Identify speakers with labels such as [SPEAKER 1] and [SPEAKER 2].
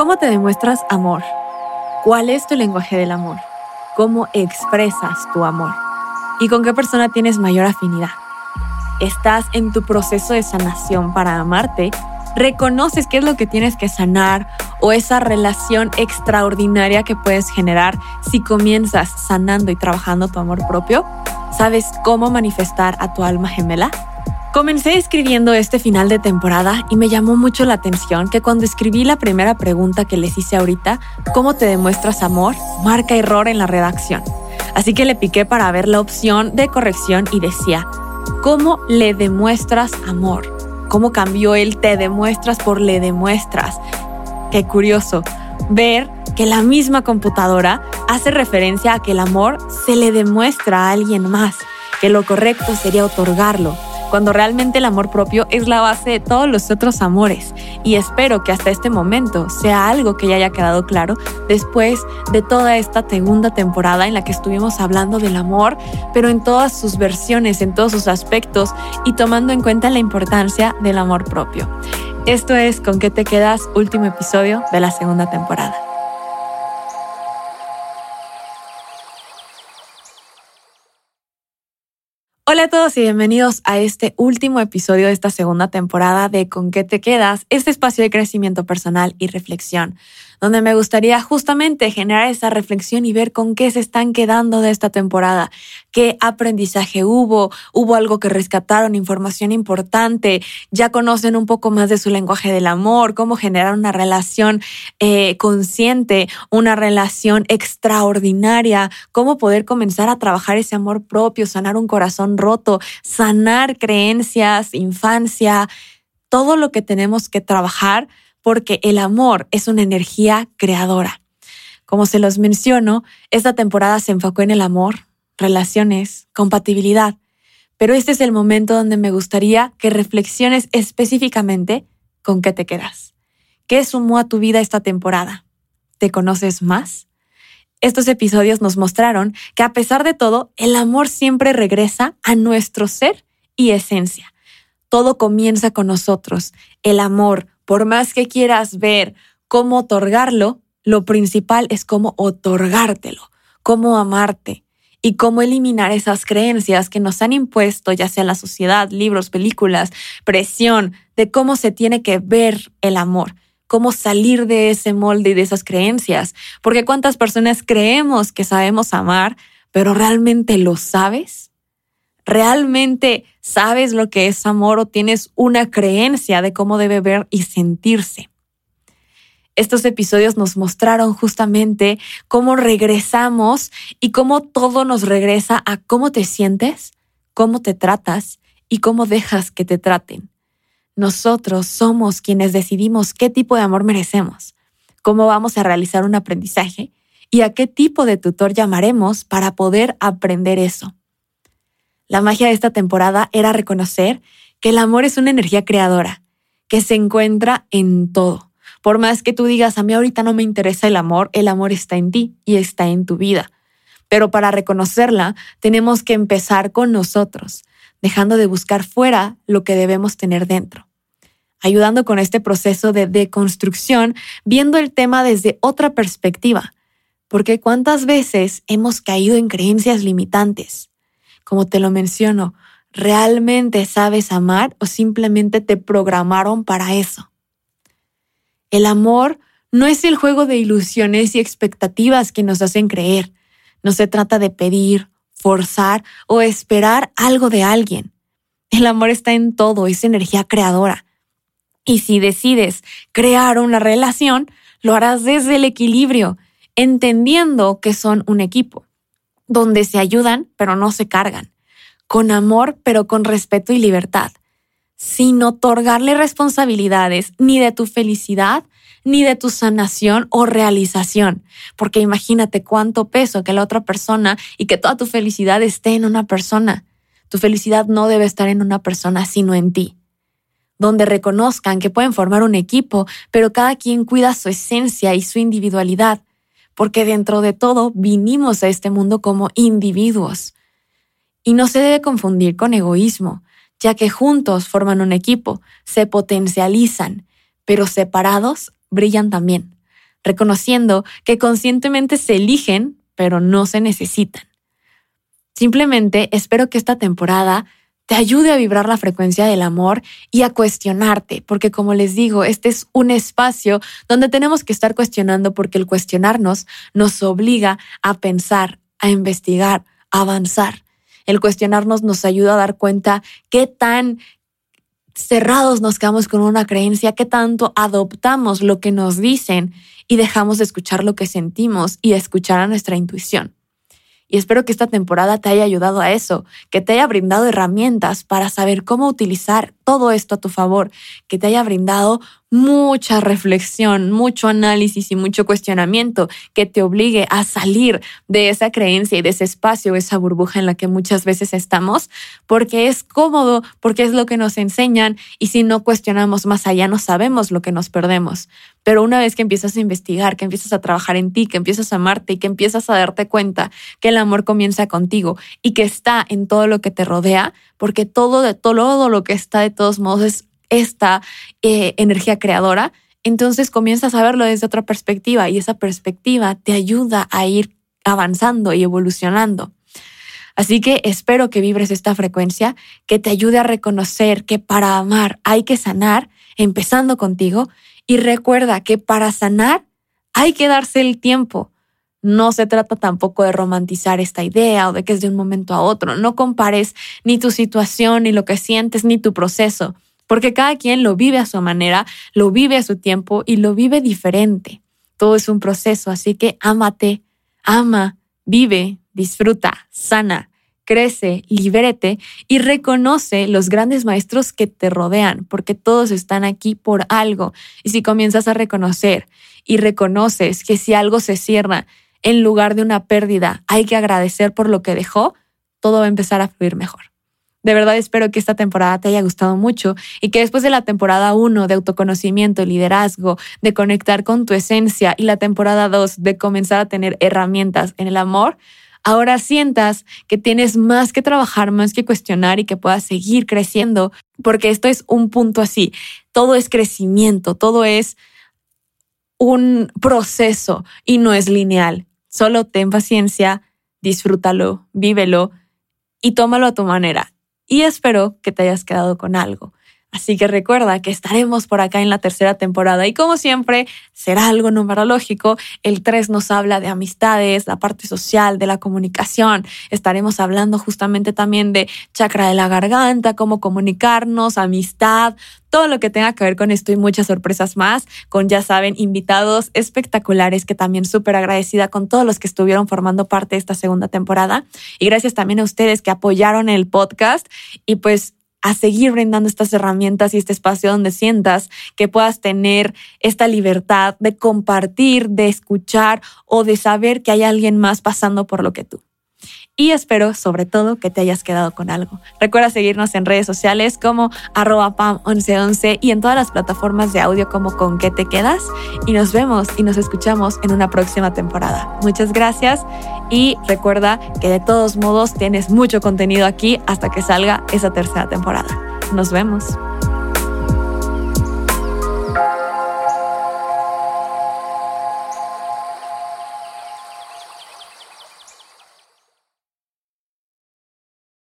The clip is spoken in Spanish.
[SPEAKER 1] ¿Cómo te demuestras amor? ¿Cuál es tu lenguaje del amor? ¿Cómo expresas tu amor? ¿Y con qué persona tienes mayor afinidad? ¿Estás en tu proceso de sanación para amarte? ¿Reconoces qué es lo que tienes que sanar o esa relación extraordinaria que puedes generar si comienzas sanando y trabajando tu amor propio? ¿Sabes cómo manifestar a tu alma gemela? Comencé escribiendo este final de temporada y me llamó mucho la atención que cuando escribí la primera pregunta que les hice ahorita, ¿cómo te demuestras amor? Marca error en la redacción. Así que le piqué para ver la opción de corrección y decía, ¿cómo le demuestras amor? ¿Cómo cambió el te demuestras por le demuestras? Qué curioso ver que la misma computadora hace referencia a que el amor se le demuestra a alguien más, que lo correcto sería otorgarlo cuando realmente el amor propio es la base de todos los otros amores. Y espero que hasta este momento sea algo que ya haya quedado claro después de toda esta segunda temporada en la que estuvimos hablando del amor, pero en todas sus versiones, en todos sus aspectos y tomando en cuenta la importancia del amor propio. Esto es Con qué te quedas, último episodio de la segunda temporada. Hola a todos y bienvenidos a este último episodio de esta segunda temporada de Con qué te quedas, este espacio de crecimiento personal y reflexión donde me gustaría justamente generar esa reflexión y ver con qué se están quedando de esta temporada, qué aprendizaje hubo, hubo algo que rescataron, información importante, ya conocen un poco más de su lenguaje del amor, cómo generar una relación eh, consciente, una relación extraordinaria, cómo poder comenzar a trabajar ese amor propio, sanar un corazón roto, sanar creencias, infancia, todo lo que tenemos que trabajar porque el amor es una energía creadora. Como se los menciono, esta temporada se enfocó en el amor, relaciones, compatibilidad, pero este es el momento donde me gustaría que reflexiones específicamente con qué te quedas. ¿Qué sumó a tu vida esta temporada? ¿Te conoces más? Estos episodios nos mostraron que a pesar de todo, el amor siempre regresa a nuestro ser y esencia. Todo comienza con nosotros. El amor, por más que quieras ver cómo otorgarlo, lo principal es cómo otorgártelo, cómo amarte y cómo eliminar esas creencias que nos han impuesto, ya sea la sociedad, libros, películas, presión de cómo se tiene que ver el amor, cómo salir de ese molde y de esas creencias. Porque cuántas personas creemos que sabemos amar, pero realmente lo sabes? ¿Realmente sabes lo que es amor o tienes una creencia de cómo debe ver y sentirse? Estos episodios nos mostraron justamente cómo regresamos y cómo todo nos regresa a cómo te sientes, cómo te tratas y cómo dejas que te traten. Nosotros somos quienes decidimos qué tipo de amor merecemos, cómo vamos a realizar un aprendizaje y a qué tipo de tutor llamaremos para poder aprender eso. La magia de esta temporada era reconocer que el amor es una energía creadora, que se encuentra en todo. Por más que tú digas, a mí ahorita no me interesa el amor, el amor está en ti y está en tu vida. Pero para reconocerla, tenemos que empezar con nosotros, dejando de buscar fuera lo que debemos tener dentro. Ayudando con este proceso de deconstrucción, viendo el tema desde otra perspectiva. Porque cuántas veces hemos caído en creencias limitantes, como te lo menciono, ¿realmente sabes amar o simplemente te programaron para eso? El amor no es el juego de ilusiones y expectativas que nos hacen creer. No se trata de pedir, forzar o esperar algo de alguien. El amor está en todo, es energía creadora. Y si decides crear una relación, lo harás desde el equilibrio, entendiendo que son un equipo donde se ayudan pero no se cargan, con amor pero con respeto y libertad, sin otorgarle responsabilidades ni de tu felicidad ni de tu sanación o realización, porque imagínate cuánto peso que la otra persona y que toda tu felicidad esté en una persona. Tu felicidad no debe estar en una persona, sino en ti donde reconozcan que pueden formar un equipo, pero cada quien cuida su esencia y su individualidad, porque dentro de todo vinimos a este mundo como individuos. Y no se debe confundir con egoísmo, ya que juntos forman un equipo, se potencializan, pero separados brillan también. reconociendo que conscientemente se eligen, pero no se necesitan. Simplemente espero que esta temporada te ayude a vibrar la frecuencia del amor y a cuestionarte, porque como les digo, este es un espacio donde tenemos que estar cuestionando porque el cuestionarnos nos obliga a pensar, a investigar, a avanzar. El cuestionarnos nos ayuda a dar cuenta qué tan cerrados nos quedamos con una creencia, qué tanto adoptamos lo que nos dicen y dejamos de escuchar lo que sentimos y escuchar a nuestra intuición. Y espero que esta temporada te haya ayudado a eso, que te haya brindado herramientas para saber cómo utilizar todo esto a tu favor, que te haya brindado mucha reflexión, mucho análisis y mucho cuestionamiento que te obligue a salir de esa creencia y de ese espacio, esa burbuja en la que muchas veces estamos, porque es cómodo, porque es lo que nos enseñan y si no cuestionamos más allá no sabemos lo que nos perdemos. Pero una vez que empiezas a investigar, que empiezas a trabajar en ti, que empiezas a amarte y que empiezas a darte cuenta que el amor comienza contigo y que está en todo lo que te rodea, porque todo todo lo que está de todos modos es esta eh, energía creadora, entonces comienzas a verlo desde otra perspectiva y esa perspectiva te ayuda a ir avanzando y evolucionando. Así que espero que vibres esta frecuencia, que te ayude a reconocer que para amar hay que sanar, empezando contigo, y recuerda que para sanar hay que darse el tiempo. No se trata tampoco de romantizar esta idea o de que es de un momento a otro. No compares ni tu situación, ni lo que sientes, ni tu proceso porque cada quien lo vive a su manera, lo vive a su tiempo y lo vive diferente. Todo es un proceso, así que ámate, ama, vive, disfruta, sana, crece, libérate y reconoce los grandes maestros que te rodean, porque todos están aquí por algo. Y si comienzas a reconocer y reconoces que si algo se cierra en lugar de una pérdida, hay que agradecer por lo que dejó, todo va a empezar a fluir mejor. De verdad espero que esta temporada te haya gustado mucho y que después de la temporada 1 de autoconocimiento, liderazgo, de conectar con tu esencia y la temporada 2 de comenzar a tener herramientas en el amor, ahora sientas que tienes más que trabajar, más que cuestionar y que puedas seguir creciendo, porque esto es un punto así. Todo es crecimiento, todo es un proceso y no es lineal. Solo ten paciencia, disfrútalo, vívelo y tómalo a tu manera y espero que te hayas quedado con algo. Así que recuerda que estaremos por acá en la tercera temporada y como siempre será algo numerológico. El 3 nos habla de amistades, la parte social, de la comunicación. Estaremos hablando justamente también de chakra de la garganta, cómo comunicarnos, amistad, todo lo que tenga que ver con esto y muchas sorpresas más, con ya saben, invitados espectaculares que también súper agradecida con todos los que estuvieron formando parte de esta segunda temporada. Y gracias también a ustedes que apoyaron el podcast y pues a seguir brindando estas herramientas y este espacio donde sientas que puedas tener esta libertad de compartir, de escuchar o de saber que hay alguien más pasando por lo que tú y espero sobre todo que te hayas quedado con algo. Recuerda seguirnos en redes sociales como arroba pam1111 y en todas las plataformas de audio como con qué te quedas y nos vemos y nos escuchamos en una próxima temporada. Muchas gracias y recuerda que de todos modos tienes mucho contenido aquí hasta que salga esa tercera temporada. Nos vemos.